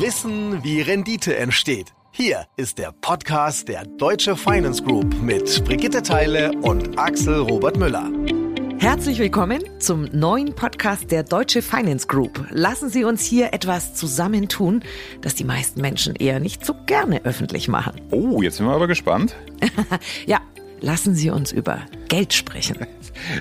Wissen, wie Rendite entsteht. Hier ist der Podcast der Deutsche Finance Group mit Brigitte Teile und Axel Robert Müller. Herzlich willkommen zum neuen Podcast der Deutsche Finance Group. Lassen Sie uns hier etwas zusammentun, das die meisten Menschen eher nicht so gerne öffentlich machen. Oh, jetzt sind wir aber gespannt. ja, lassen Sie uns über Geld sprechen.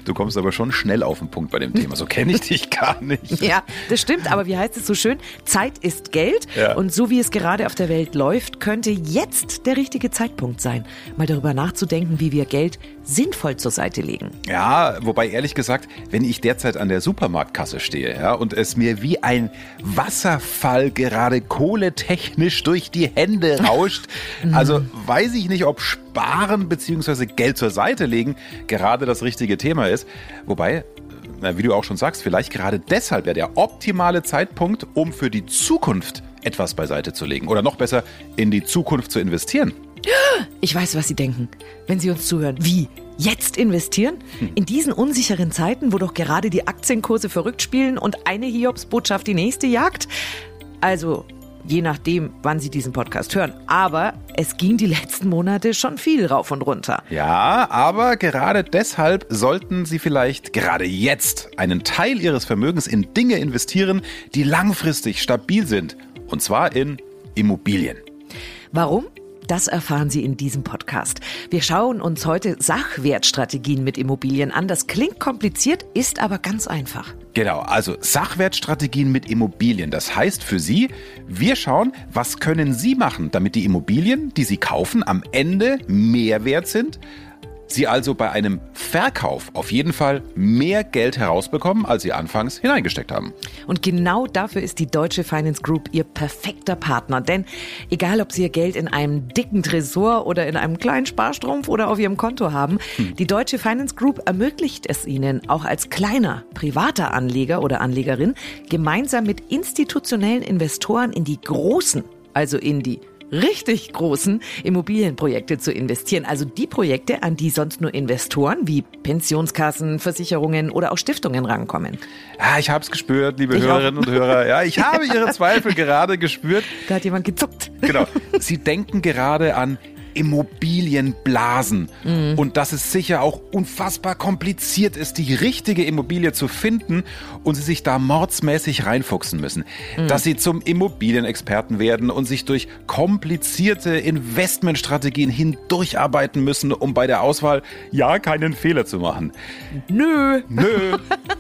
Du kommst aber schon schnell auf den Punkt bei dem Thema. So kenne ich dich gar nicht. Ja, das stimmt. Aber wie heißt es so schön? Zeit ist Geld. Ja. Und so wie es gerade auf der Welt läuft, könnte jetzt der richtige Zeitpunkt sein, mal darüber nachzudenken, wie wir Geld sinnvoll zur Seite legen. Ja, wobei ehrlich gesagt, wenn ich derzeit an der Supermarktkasse stehe ja, und es mir wie ein Wasserfall gerade kohletechnisch durch die Hände rauscht, also weiß ich nicht, ob Sparen bzw. Geld zur Seite legen gerade das richtige Thema ist. Wobei, wie du auch schon sagst, vielleicht gerade deshalb wäre der optimale Zeitpunkt, um für die Zukunft etwas beiseite zu legen. Oder noch besser, in die Zukunft zu investieren. Ich weiß, was Sie denken, wenn Sie uns zuhören. Wie? Jetzt investieren? Hm. In diesen unsicheren Zeiten, wo doch gerade die Aktienkurse verrückt spielen und eine Hiobsbotschaft die nächste jagt? Also, je nachdem, wann Sie diesen Podcast hören. Aber es ging die letzten Monate schon viel rauf und runter. Ja, aber gerade deshalb sollten Sie vielleicht gerade jetzt einen Teil Ihres Vermögens in Dinge investieren, die langfristig stabil sind. Und zwar in Immobilien. Warum? Das erfahren Sie in diesem Podcast. Wir schauen uns heute Sachwertstrategien mit Immobilien an. Das klingt kompliziert, ist aber ganz einfach. Genau, also Sachwertstrategien mit Immobilien. Das heißt für Sie, wir schauen, was können Sie machen, damit die Immobilien, die Sie kaufen, am Ende mehr wert sind Sie also bei einem Verkauf auf jeden Fall mehr Geld herausbekommen, als Sie anfangs hineingesteckt haben. Und genau dafür ist die Deutsche Finance Group Ihr perfekter Partner. Denn egal, ob Sie Ihr Geld in einem dicken Tresor oder in einem kleinen Sparstrumpf oder auf Ihrem Konto haben, hm. die Deutsche Finance Group ermöglicht es Ihnen, auch als kleiner privater Anleger oder Anlegerin, gemeinsam mit institutionellen Investoren in die großen, also in die richtig großen Immobilienprojekte zu investieren. Also die Projekte, an die sonst nur Investoren wie Pensionskassen, Versicherungen oder auch Stiftungen rankommen. Ja, ich habe es gespürt, liebe ich Hörerinnen auch. und Hörer. Ja, ich habe Ihre Zweifel gerade gespürt. Da hat jemand gezuckt. Genau. Sie denken gerade an Immobilienblasen. Mhm. Und dass es sicher auch unfassbar kompliziert ist, die richtige Immobilie zu finden und sie sich da mordsmäßig reinfuchsen müssen. Mhm. Dass sie zum Immobilienexperten werden und sich durch komplizierte Investmentstrategien hindurcharbeiten müssen, um bei der Auswahl ja keinen Fehler zu machen. Nö. Nö.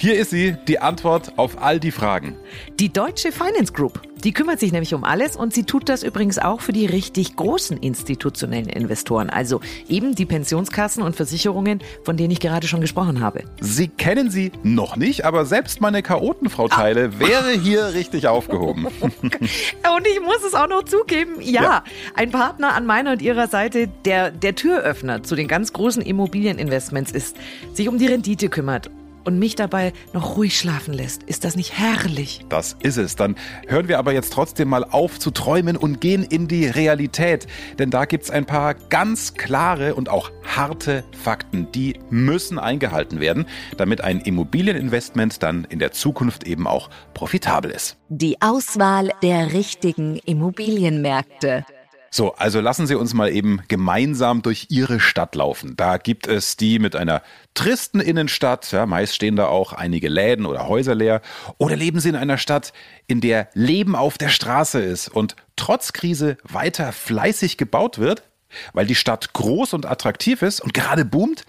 Hier ist sie, die Antwort auf all die Fragen. Die Deutsche Finance Group. Die kümmert sich nämlich um alles und sie tut das übrigens auch für die richtig großen institutionellen Investoren, also eben die Pensionskassen und Versicherungen, von denen ich gerade schon gesprochen habe. Sie kennen sie noch nicht, aber selbst meine Chaotenfrau Teile ah. wäre hier richtig aufgehoben. und ich muss es auch noch zugeben, ja, ja, ein Partner an meiner und ihrer Seite, der der Türöffner zu den ganz großen Immobilieninvestments ist, sich um die Rendite kümmert und mich dabei noch ruhig schlafen lässt. Ist das nicht herrlich? Das ist es. Dann hören wir aber jetzt trotzdem mal auf zu träumen und gehen in die Realität. Denn da gibt es ein paar ganz klare und auch harte Fakten, die müssen eingehalten werden, damit ein Immobilieninvestment dann in der Zukunft eben auch profitabel ist. Die Auswahl der richtigen Immobilienmärkte. So, also lassen Sie uns mal eben gemeinsam durch Ihre Stadt laufen. Da gibt es die mit einer tristen Innenstadt, ja, meist stehen da auch einige Läden oder Häuser leer. Oder leben Sie in einer Stadt, in der Leben auf der Straße ist und trotz Krise weiter fleißig gebaut wird, weil die Stadt groß und attraktiv ist und gerade boomt?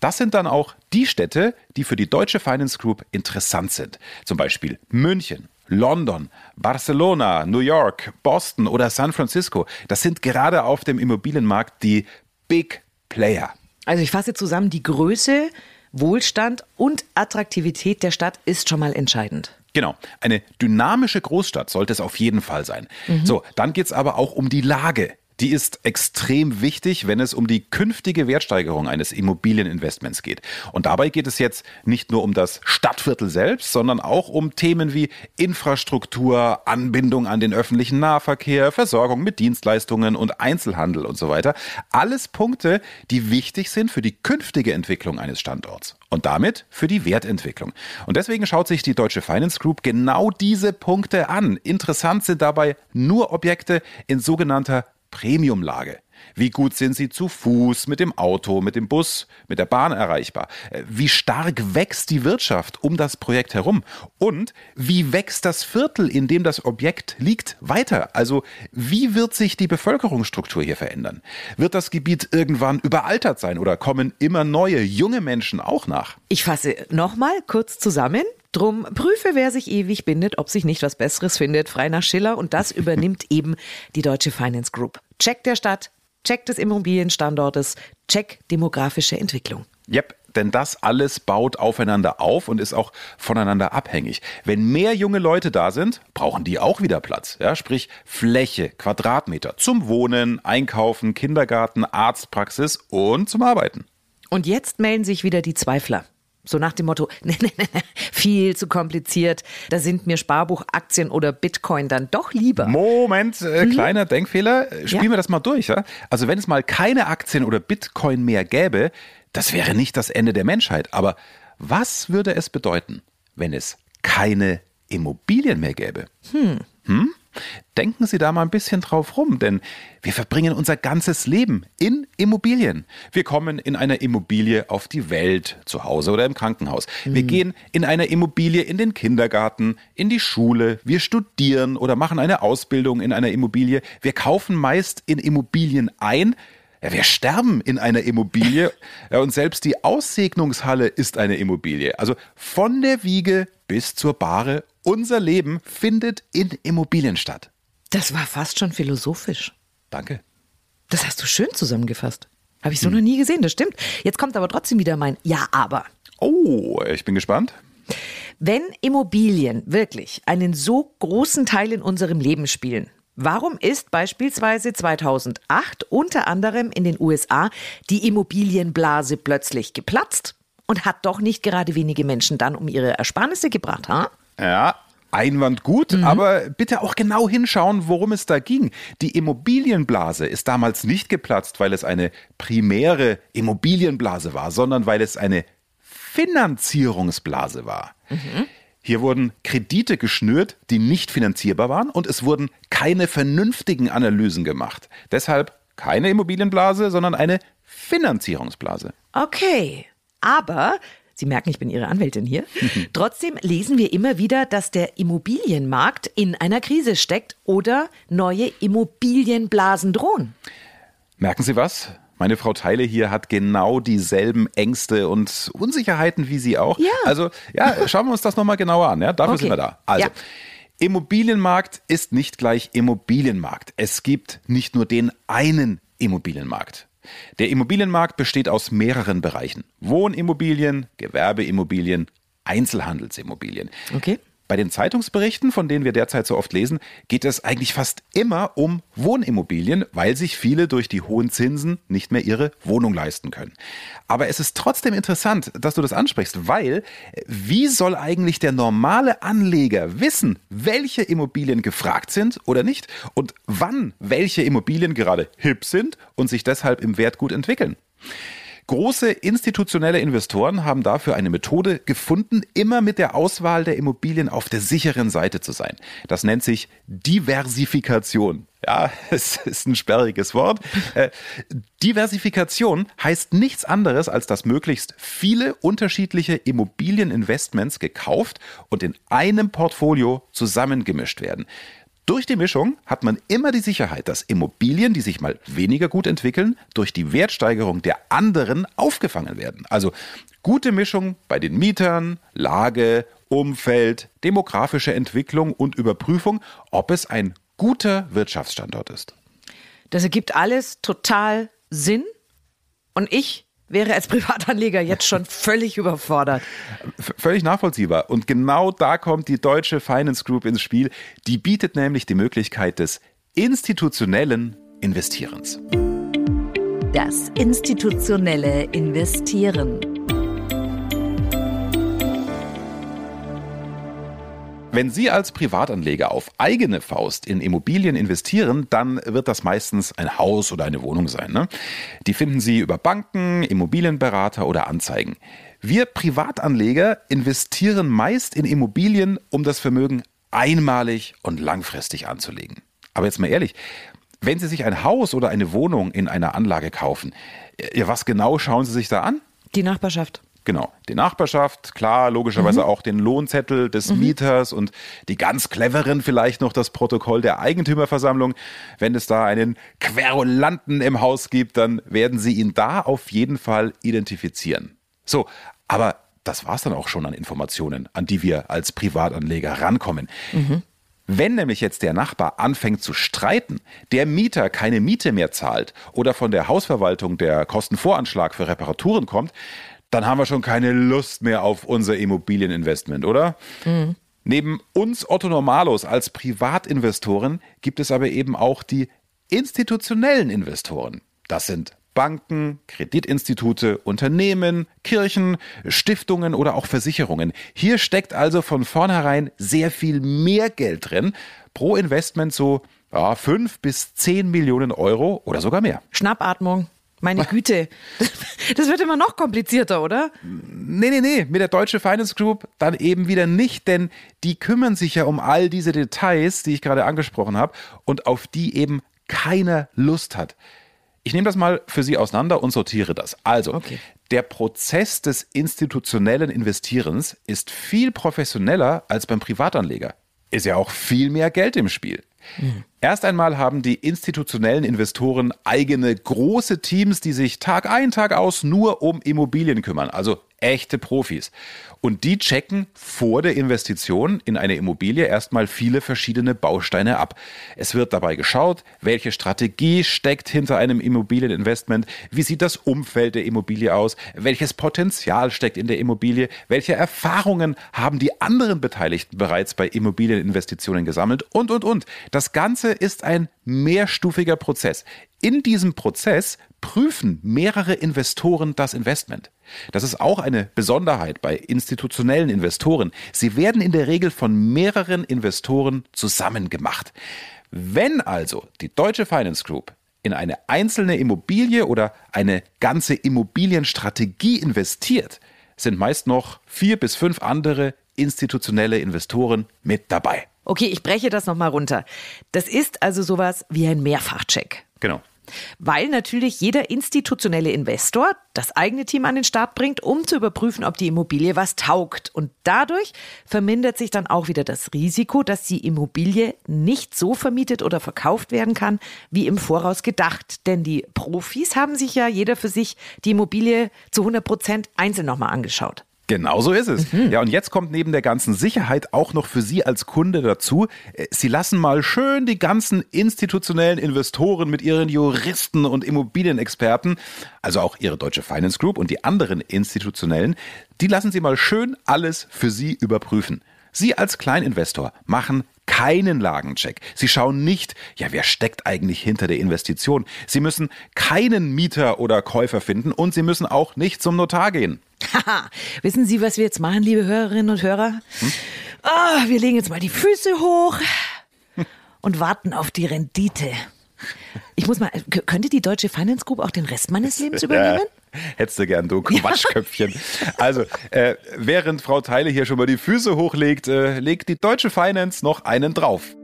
Das sind dann auch die Städte, die für die Deutsche Finance Group interessant sind. Zum Beispiel München, London, Barcelona, New York, Boston oder San Francisco, das sind gerade auf dem Immobilienmarkt die Big Player. Also ich fasse zusammen, die Größe, Wohlstand und Attraktivität der Stadt ist schon mal entscheidend. Genau, eine dynamische Großstadt sollte es auf jeden Fall sein. Mhm. So, dann geht es aber auch um die Lage. Die ist extrem wichtig, wenn es um die künftige Wertsteigerung eines Immobilieninvestments geht. Und dabei geht es jetzt nicht nur um das Stadtviertel selbst, sondern auch um Themen wie Infrastruktur, Anbindung an den öffentlichen Nahverkehr, Versorgung mit Dienstleistungen und Einzelhandel und so weiter. Alles Punkte, die wichtig sind für die künftige Entwicklung eines Standorts und damit für die Wertentwicklung. Und deswegen schaut sich die Deutsche Finance Group genau diese Punkte an. Interessant sind dabei nur Objekte in sogenannter Premiumlage. Wie gut sind sie zu Fuß, mit dem Auto, mit dem Bus, mit der Bahn erreichbar? Äh, wie stark wächst die Wirtschaft um das Projekt herum? Und wie wächst das Viertel, in dem das Objekt liegt, weiter? Also wie wird sich die Bevölkerungsstruktur hier verändern? Wird das Gebiet irgendwann überaltert sein oder kommen immer neue, junge Menschen auch nach? Ich fasse nochmal kurz zusammen. Drum prüfe, wer sich ewig bindet, ob sich nicht was Besseres findet, frei nach Schiller. Und das übernimmt eben die Deutsche Finance Group. Check der Stadt, Check des Immobilienstandortes, Check demografische Entwicklung. Yep, denn das alles baut aufeinander auf und ist auch voneinander abhängig. Wenn mehr junge Leute da sind, brauchen die auch wieder Platz. Ja, sprich Fläche, Quadratmeter zum Wohnen, Einkaufen, Kindergarten, Arztpraxis und zum Arbeiten. Und jetzt melden sich wieder die Zweifler. So nach dem Motto, nee, nee, nee, viel zu kompliziert. Da sind mir Sparbuch, Aktien oder Bitcoin dann doch lieber. Moment, äh, mhm. kleiner Denkfehler. Spielen ja. wir das mal durch. Ja? Also wenn es mal keine Aktien oder Bitcoin mehr gäbe, das wäre nicht das Ende der Menschheit. Aber was würde es bedeuten, wenn es keine Immobilien mehr gäbe? Hm. Hm? Denken Sie da mal ein bisschen drauf rum, denn wir verbringen unser ganzes Leben in Immobilien. Wir kommen in einer Immobilie auf die Welt, zu Hause oder im Krankenhaus. Wir mhm. gehen in einer Immobilie in den Kindergarten, in die Schule. Wir studieren oder machen eine Ausbildung in einer Immobilie. Wir kaufen meist in Immobilien ein. Ja, wir sterben in einer Immobilie ja, und selbst die Aussegnungshalle ist eine Immobilie. Also von der Wiege bis zur Bahre unser Leben findet in Immobilien statt. Das war fast schon philosophisch. Danke. Das hast du schön zusammengefasst. Habe ich so hm. noch nie gesehen, das stimmt. Jetzt kommt aber trotzdem wieder mein Ja, aber. Oh, ich bin gespannt. Wenn Immobilien wirklich einen so großen Teil in unserem Leben spielen, warum ist beispielsweise 2008 unter anderem in den USA die Immobilienblase plötzlich geplatzt und hat doch nicht gerade wenige Menschen dann um ihre Ersparnisse gebracht, ha? Ja, Einwand gut, mhm. aber bitte auch genau hinschauen, worum es da ging. Die Immobilienblase ist damals nicht geplatzt, weil es eine primäre Immobilienblase war, sondern weil es eine Finanzierungsblase war. Mhm. Hier wurden Kredite geschnürt, die nicht finanzierbar waren und es wurden keine vernünftigen Analysen gemacht. Deshalb keine Immobilienblase, sondern eine Finanzierungsblase. Okay, aber Sie merken, ich bin Ihre Anwältin hier. Trotzdem lesen wir immer wieder, dass der Immobilienmarkt in einer Krise steckt oder neue Immobilienblasen drohen. Merken Sie was? Meine Frau Teile hier hat genau dieselben Ängste und Unsicherheiten wie Sie auch. Ja. Also, ja, schauen wir uns das nochmal genauer an. Ja? Dafür okay. sind wir da. Also, ja. Immobilienmarkt ist nicht gleich Immobilienmarkt. Es gibt nicht nur den einen Immobilienmarkt. Der Immobilienmarkt besteht aus mehreren Bereichen. Wohnimmobilien, Gewerbeimmobilien, Einzelhandelsimmobilien. Okay. Bei den Zeitungsberichten, von denen wir derzeit so oft lesen, geht es eigentlich fast immer um Wohnimmobilien, weil sich viele durch die hohen Zinsen nicht mehr ihre Wohnung leisten können. Aber es ist trotzdem interessant, dass du das ansprichst, weil wie soll eigentlich der normale Anleger wissen, welche Immobilien gefragt sind oder nicht und wann welche Immobilien gerade hip sind und sich deshalb im Wert gut entwickeln? Große institutionelle Investoren haben dafür eine Methode gefunden, immer mit der Auswahl der Immobilien auf der sicheren Seite zu sein. Das nennt sich Diversifikation. Ja, es ist ein sperriges Wort. Äh, Diversifikation heißt nichts anderes, als dass möglichst viele unterschiedliche Immobilieninvestments gekauft und in einem Portfolio zusammengemischt werden. Durch die Mischung hat man immer die Sicherheit, dass Immobilien, die sich mal weniger gut entwickeln, durch die Wertsteigerung der anderen aufgefangen werden. Also gute Mischung bei den Mietern, Lage, Umfeld, demografische Entwicklung und Überprüfung, ob es ein guter Wirtschaftsstandort ist. Das ergibt alles total Sinn. Und ich wäre als Privatanleger jetzt schon völlig überfordert. V völlig nachvollziehbar. Und genau da kommt die Deutsche Finance Group ins Spiel. Die bietet nämlich die Möglichkeit des institutionellen Investierens. Das institutionelle Investieren. Wenn Sie als Privatanleger auf eigene Faust in Immobilien investieren, dann wird das meistens ein Haus oder eine Wohnung sein. Ne? Die finden Sie über Banken, Immobilienberater oder Anzeigen. Wir Privatanleger investieren meist in Immobilien, um das Vermögen einmalig und langfristig anzulegen. Aber jetzt mal ehrlich, wenn Sie sich ein Haus oder eine Wohnung in einer Anlage kaufen, was genau schauen Sie sich da an? Die Nachbarschaft. Genau, die Nachbarschaft, klar, logischerweise mhm. auch den Lohnzettel des mhm. Mieters und die ganz cleveren vielleicht noch das Protokoll der Eigentümerversammlung. Wenn es da einen Querulanten im Haus gibt, dann werden Sie ihn da auf jeden Fall identifizieren. So, aber das war's dann auch schon an Informationen, an die wir als Privatanleger rankommen. Mhm. Wenn nämlich jetzt der Nachbar anfängt zu streiten, der Mieter keine Miete mehr zahlt oder von der Hausverwaltung der Kostenvoranschlag für Reparaturen kommt, dann haben wir schon keine Lust mehr auf unser Immobilieninvestment, oder? Mhm. Neben uns Otto Normalos als Privatinvestoren gibt es aber eben auch die institutionellen Investoren. Das sind Banken, Kreditinstitute, Unternehmen, Kirchen, Stiftungen oder auch Versicherungen. Hier steckt also von vornherein sehr viel mehr Geld drin. Pro Investment so ja, 5 bis 10 Millionen Euro oder sogar mehr. Schnappatmung. Meine Güte. Das wird immer noch komplizierter, oder? Nee, nee, nee. Mit der Deutsche Finance Group dann eben wieder nicht, denn die kümmern sich ja um all diese Details, die ich gerade angesprochen habe und auf die eben keiner Lust hat. Ich nehme das mal für Sie auseinander und sortiere das. Also, okay. der Prozess des institutionellen Investierens ist viel professioneller als beim Privatanleger. Ist ja auch viel mehr Geld im Spiel. Mhm. Erst einmal haben die institutionellen Investoren eigene große Teams, die sich Tag ein, Tag aus nur um Immobilien kümmern, also echte Profis. Und die checken vor der Investition in eine Immobilie erstmal viele verschiedene Bausteine ab. Es wird dabei geschaut, welche Strategie steckt hinter einem Immobilieninvestment, wie sieht das Umfeld der Immobilie aus, welches Potenzial steckt in der Immobilie, welche Erfahrungen haben die anderen Beteiligten bereits bei Immobilieninvestitionen gesammelt und, und, und. Das Ganze ist ein mehrstufiger Prozess. In diesem Prozess prüfen mehrere Investoren das Investment. Das ist auch eine Besonderheit bei institutionellen Investoren. Sie werden in der Regel von mehreren Investoren zusammen gemacht. Wenn also die Deutsche Finance Group in eine einzelne Immobilie oder eine ganze Immobilienstrategie investiert, sind meist noch vier bis fünf andere institutionelle Investoren mit dabei. Okay, ich breche das nochmal runter. Das ist also sowas wie ein Mehrfachcheck. Genau. Weil natürlich jeder institutionelle Investor das eigene Team an den Start bringt, um zu überprüfen, ob die Immobilie was taugt. Und dadurch vermindert sich dann auch wieder das Risiko, dass die Immobilie nicht so vermietet oder verkauft werden kann, wie im Voraus gedacht. Denn die Profis haben sich ja jeder für sich die Immobilie zu 100 Prozent einzeln nochmal angeschaut. Genau so ist es. Mhm. Ja, und jetzt kommt neben der ganzen Sicherheit auch noch für Sie als Kunde dazu. Äh, Sie lassen mal schön die ganzen institutionellen Investoren mit ihren Juristen und Immobilienexperten, also auch Ihre Deutsche Finance Group und die anderen institutionellen, die lassen Sie mal schön alles für Sie überprüfen. Sie als Kleininvestor machen keinen Lagencheck. Sie schauen nicht, ja, wer steckt eigentlich hinter der Investition. Sie müssen keinen Mieter oder Käufer finden und Sie müssen auch nicht zum Notar gehen. Haha, wissen Sie, was wir jetzt machen, liebe Hörerinnen und Hörer? Hm? Oh, wir legen jetzt mal die Füße hoch und warten auf die Rendite. Ich muss mal, könnte die Deutsche Finance Group auch den Rest meines Lebens übernehmen? Hättest du gern, du Quatschköpfchen. Also, äh, während Frau Teile hier schon mal die Füße hochlegt, äh, legt die Deutsche Finance noch einen drauf.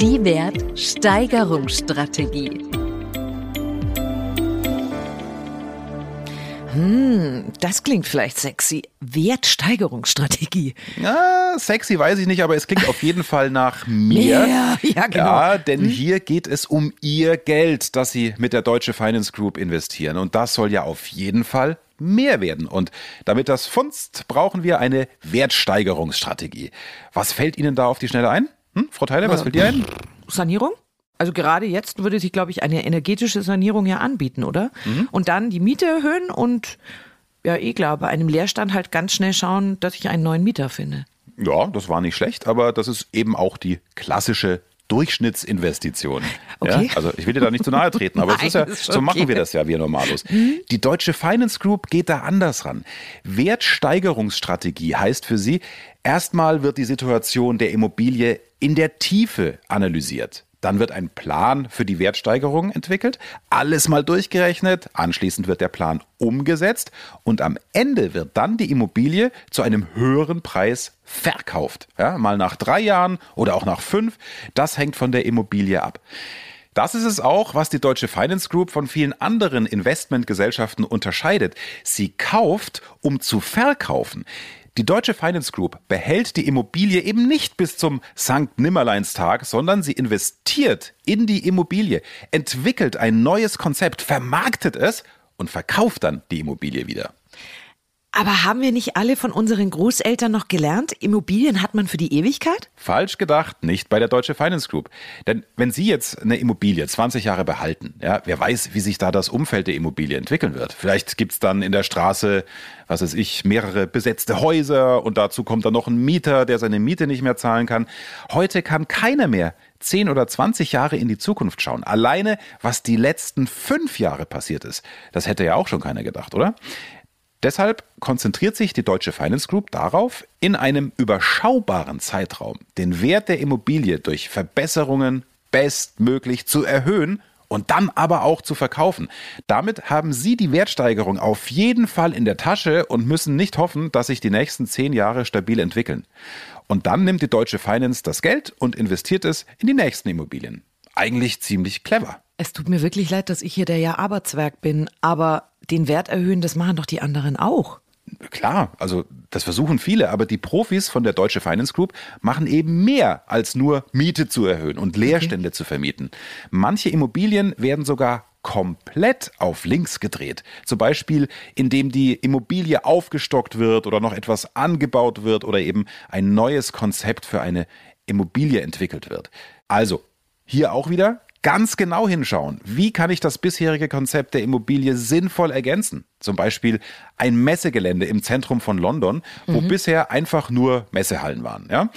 Die Wertsteigerungsstrategie. Hm, das klingt vielleicht sexy. Wertsteigerungsstrategie. Ja, sexy weiß ich nicht, aber es klingt auf jeden Fall nach mehr. mehr. Ja, genau. Ja, denn hm? hier geht es um Ihr Geld, das Sie mit der Deutsche Finance Group investieren. Und das soll ja auf jeden Fall mehr werden. Und damit das funzt, brauchen wir eine Wertsteigerungsstrategie. Was fällt Ihnen da auf die Schnelle ein? Hm? Frau Theiler, was äh, fällt dir ein? Sanierung? Also gerade jetzt würde sich, glaube ich, eine energetische Sanierung ja anbieten, oder? Mhm. Und dann die Miete erhöhen und ja, eh klar, bei einem Leerstand halt ganz schnell schauen, dass ich einen neuen Mieter finde. Ja, das war nicht schlecht, aber das ist eben auch die klassische Durchschnittsinvestition. Okay. Ja, also ich will dir da nicht zu nahe treten, aber es ist ja, Nein, ist so machen okay. wir das ja, wir Normalos. Die Deutsche Finance Group geht da anders ran. Wertsteigerungsstrategie heißt für sie, erstmal wird die Situation der Immobilie in der Tiefe analysiert. Dann wird ein Plan für die Wertsteigerung entwickelt, alles mal durchgerechnet, anschließend wird der Plan umgesetzt und am Ende wird dann die Immobilie zu einem höheren Preis verkauft. Ja, mal nach drei Jahren oder auch nach fünf, das hängt von der Immobilie ab. Das ist es auch, was die Deutsche Finance Group von vielen anderen Investmentgesellschaften unterscheidet. Sie kauft, um zu verkaufen. Die Deutsche Finance Group behält die Immobilie eben nicht bis zum Sankt Nimmerleinstag, sondern sie investiert in die Immobilie, entwickelt ein neues Konzept, vermarktet es und verkauft dann die Immobilie wieder. Aber haben wir nicht alle von unseren Großeltern noch gelernt, Immobilien hat man für die Ewigkeit? Falsch gedacht, nicht bei der Deutsche Finance Group. Denn wenn Sie jetzt eine Immobilie 20 Jahre behalten, ja, wer weiß, wie sich da das Umfeld der Immobilie entwickeln wird. Vielleicht gibt's dann in der Straße, was weiß ich, mehrere besetzte Häuser und dazu kommt dann noch ein Mieter, der seine Miete nicht mehr zahlen kann. Heute kann keiner mehr 10 oder 20 Jahre in die Zukunft schauen. Alleine, was die letzten fünf Jahre passiert ist, das hätte ja auch schon keiner gedacht, oder? Deshalb konzentriert sich die Deutsche Finance Group darauf, in einem überschaubaren Zeitraum den Wert der Immobilie durch Verbesserungen bestmöglich zu erhöhen und dann aber auch zu verkaufen. Damit haben Sie die Wertsteigerung auf jeden Fall in der Tasche und müssen nicht hoffen, dass sich die nächsten zehn Jahre stabil entwickeln. Und dann nimmt die Deutsche Finance das Geld und investiert es in die nächsten Immobilien. Eigentlich ziemlich clever. Es tut mir wirklich leid, dass ich hier der Ja-Aber-Zwerg bin, aber den Wert erhöhen, das machen doch die anderen auch. Klar, also das versuchen viele, aber die Profis von der Deutsche Finance Group machen eben mehr als nur Miete zu erhöhen und Leerstände zu vermieten. Manche Immobilien werden sogar komplett auf links gedreht. Zum Beispiel, indem die Immobilie aufgestockt wird oder noch etwas angebaut wird oder eben ein neues Konzept für eine Immobilie entwickelt wird. Also, hier auch wieder ganz genau hinschauen. Wie kann ich das bisherige Konzept der Immobilie sinnvoll ergänzen? Zum Beispiel ein Messegelände im Zentrum von London, wo bisher einfach nur Messehallen waren. Ja?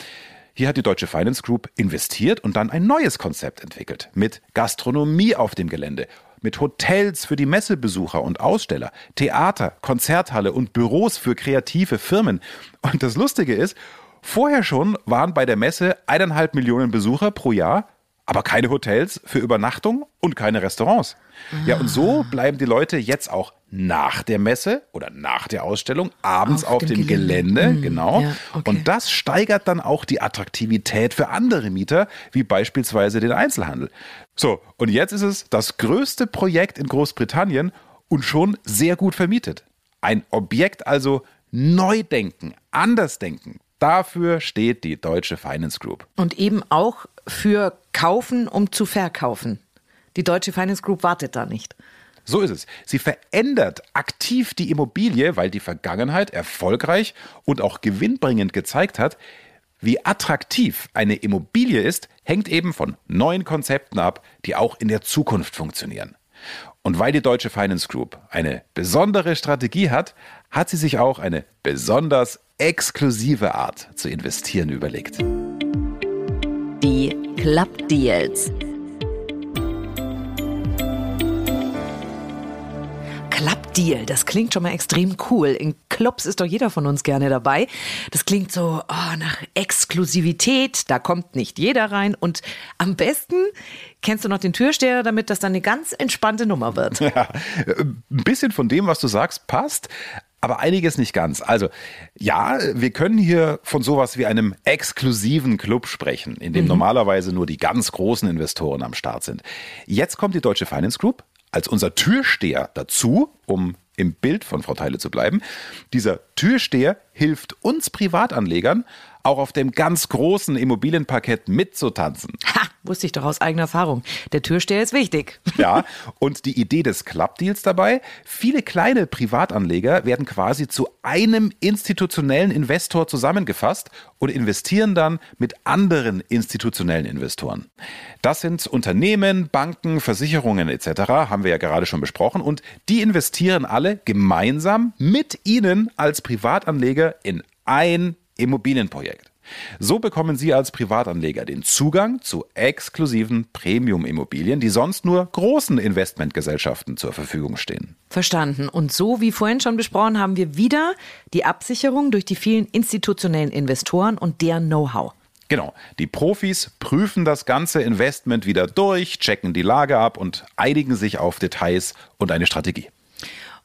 Hier hat die Deutsche Finance Group investiert und dann ein neues Konzept entwickelt. Mit Gastronomie auf dem Gelände, mit Hotels für die Messebesucher und Aussteller, Theater, Konzerthalle und Büros für kreative Firmen. Und das Lustige ist, vorher schon waren bei der Messe eineinhalb Millionen Besucher pro Jahr aber keine Hotels für Übernachtung und keine Restaurants. Ja, und so bleiben die Leute jetzt auch nach der Messe oder nach der Ausstellung abends auf, Auf dem dem Gelände, Gelände. Mhm. genau. Ja, okay. Und das steigert dann auch die Attraktivität für andere Mieter, wie beispielsweise den Einzelhandel. So, und jetzt ist es das größte Projekt in Großbritannien und schon sehr gut vermietet. Ein Objekt also neu denken, anders denken. Dafür steht die Deutsche Finance Group. Und eben auch für kaufen, um zu verkaufen. Die Deutsche Finance Group wartet da nicht. So ist es. Sie verändert aktiv die Immobilie, weil die Vergangenheit erfolgreich und auch gewinnbringend gezeigt hat, wie attraktiv eine Immobilie ist, hängt eben von neuen Konzepten ab, die auch in der Zukunft funktionieren. Und weil die Deutsche Finance Group eine besondere Strategie hat, hat sie sich auch eine besonders exklusive Art zu investieren überlegt. Die Club Deals. Club Deal, das klingt schon mal extrem cool. In Clubs ist doch jeder von uns gerne dabei. Das klingt so oh, nach Exklusivität, da kommt nicht jeder rein. Und am besten kennst du noch den Türsteher, damit das dann eine ganz entspannte Nummer wird. Ja, ein bisschen von dem, was du sagst, passt. Aber einiges nicht ganz. Also, ja, wir können hier von sowas wie einem exklusiven Club sprechen, in dem normalerweise nur die ganz großen Investoren am Start sind. Jetzt kommt die Deutsche Finance Group als unser Türsteher dazu, um im Bild von Frau Teile zu bleiben. Dieser Türsteher hilft uns Privatanlegern, auch auf dem ganz großen Immobilienparkett mitzutanzen. Ha, wusste ich doch aus eigener Erfahrung. Der Türsteher ist wichtig. Ja, und die Idee des Club-Deals dabei, viele kleine Privatanleger werden quasi zu einem institutionellen Investor zusammengefasst und investieren dann mit anderen institutionellen Investoren. Das sind Unternehmen, Banken, Versicherungen etc., haben wir ja gerade schon besprochen, und die investieren alle gemeinsam mit Ihnen als Privatanleger in ein Immobilienprojekt. So bekommen Sie als Privatanleger den Zugang zu exklusiven Premium-Immobilien, die sonst nur großen Investmentgesellschaften zur Verfügung stehen. Verstanden. Und so wie vorhin schon besprochen, haben wir wieder die Absicherung durch die vielen institutionellen Investoren und deren Know-how. Genau. Die Profis prüfen das ganze Investment wieder durch, checken die Lage ab und einigen sich auf Details und eine Strategie.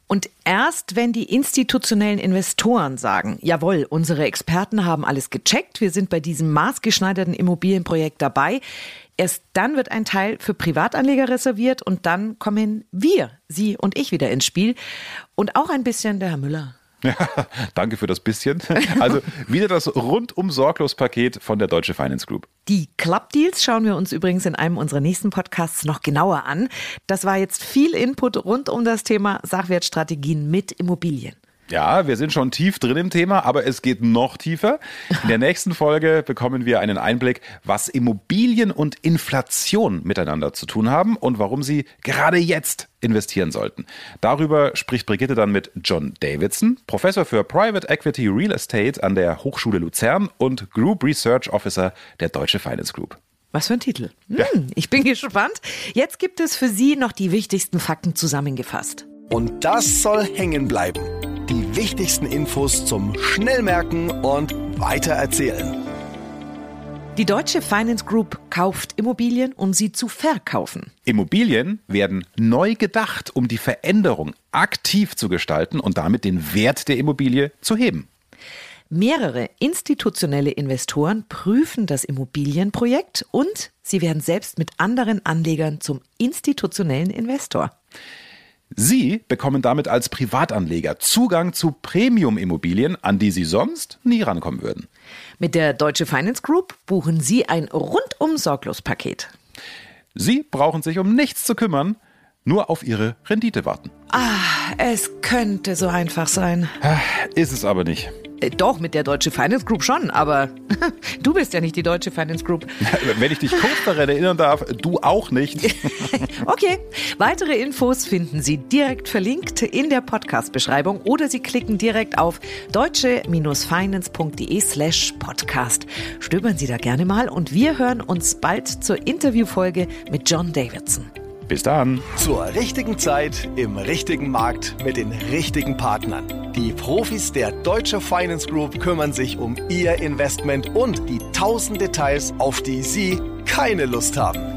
Und erst wenn die institutionellen Investoren sagen, jawohl, unsere Experten haben alles gecheckt, wir sind bei diesem maßgeschneiderten Immobilienprojekt dabei, erst dann wird ein Teil für Privatanleger reserviert und dann kommen wir, Sie und ich wieder ins Spiel und auch ein bisschen der Herr Müller. Ja, danke für das bisschen. Also wieder das rundum sorglos Paket von der Deutsche Finance Group. Die Club Deals schauen wir uns übrigens in einem unserer nächsten Podcasts noch genauer an. Das war jetzt viel Input rund um das Thema Sachwertstrategien mit Immobilien. Ja, wir sind schon tief drin im Thema, aber es geht noch tiefer. In der nächsten Folge bekommen wir einen Einblick, was Immobilien und Inflation miteinander zu tun haben und warum Sie gerade jetzt investieren sollten. Darüber spricht Brigitte dann mit John Davidson, Professor für Private Equity Real Estate an der Hochschule Luzern und Group Research Officer der Deutsche Finance Group. Was für ein Titel. Hm, ja. Ich bin gespannt. Jetzt gibt es für Sie noch die wichtigsten Fakten zusammengefasst. Und das soll hängen bleiben wichtigsten Infos zum Schnellmerken und Weitererzählen. Die Deutsche Finance Group kauft Immobilien, um sie zu verkaufen. Immobilien werden neu gedacht, um die Veränderung aktiv zu gestalten und damit den Wert der Immobilie zu heben. Mehrere institutionelle Investoren prüfen das Immobilienprojekt und sie werden selbst mit anderen Anlegern zum institutionellen Investor. Sie bekommen damit als Privatanleger Zugang zu Premium-Immobilien, an die Sie sonst nie rankommen würden. Mit der Deutsche Finance Group buchen Sie ein rundum sorglos Paket. Sie brauchen sich um nichts zu kümmern, nur auf Ihre Rendite warten. Ah, es könnte so einfach sein. Ah, ist es aber nicht. Äh, doch, mit der Deutsche Finance Group schon, aber du bist ja nicht die Deutsche Finance Group. Wenn ich dich kurz daran erinnern darf, du auch nicht. okay, weitere Infos finden Sie direkt verlinkt in der Podcast-Beschreibung oder Sie klicken direkt auf deutsche-finance.de slash podcast. Stöbern Sie da gerne mal und wir hören uns bald zur Interviewfolge mit John Davidson. Bis dann. Zur richtigen Zeit im richtigen Markt mit den richtigen Partnern. Die Profis der Deutsche Finance Group kümmern sich um Ihr Investment und die tausend Details, auf die Sie keine Lust haben.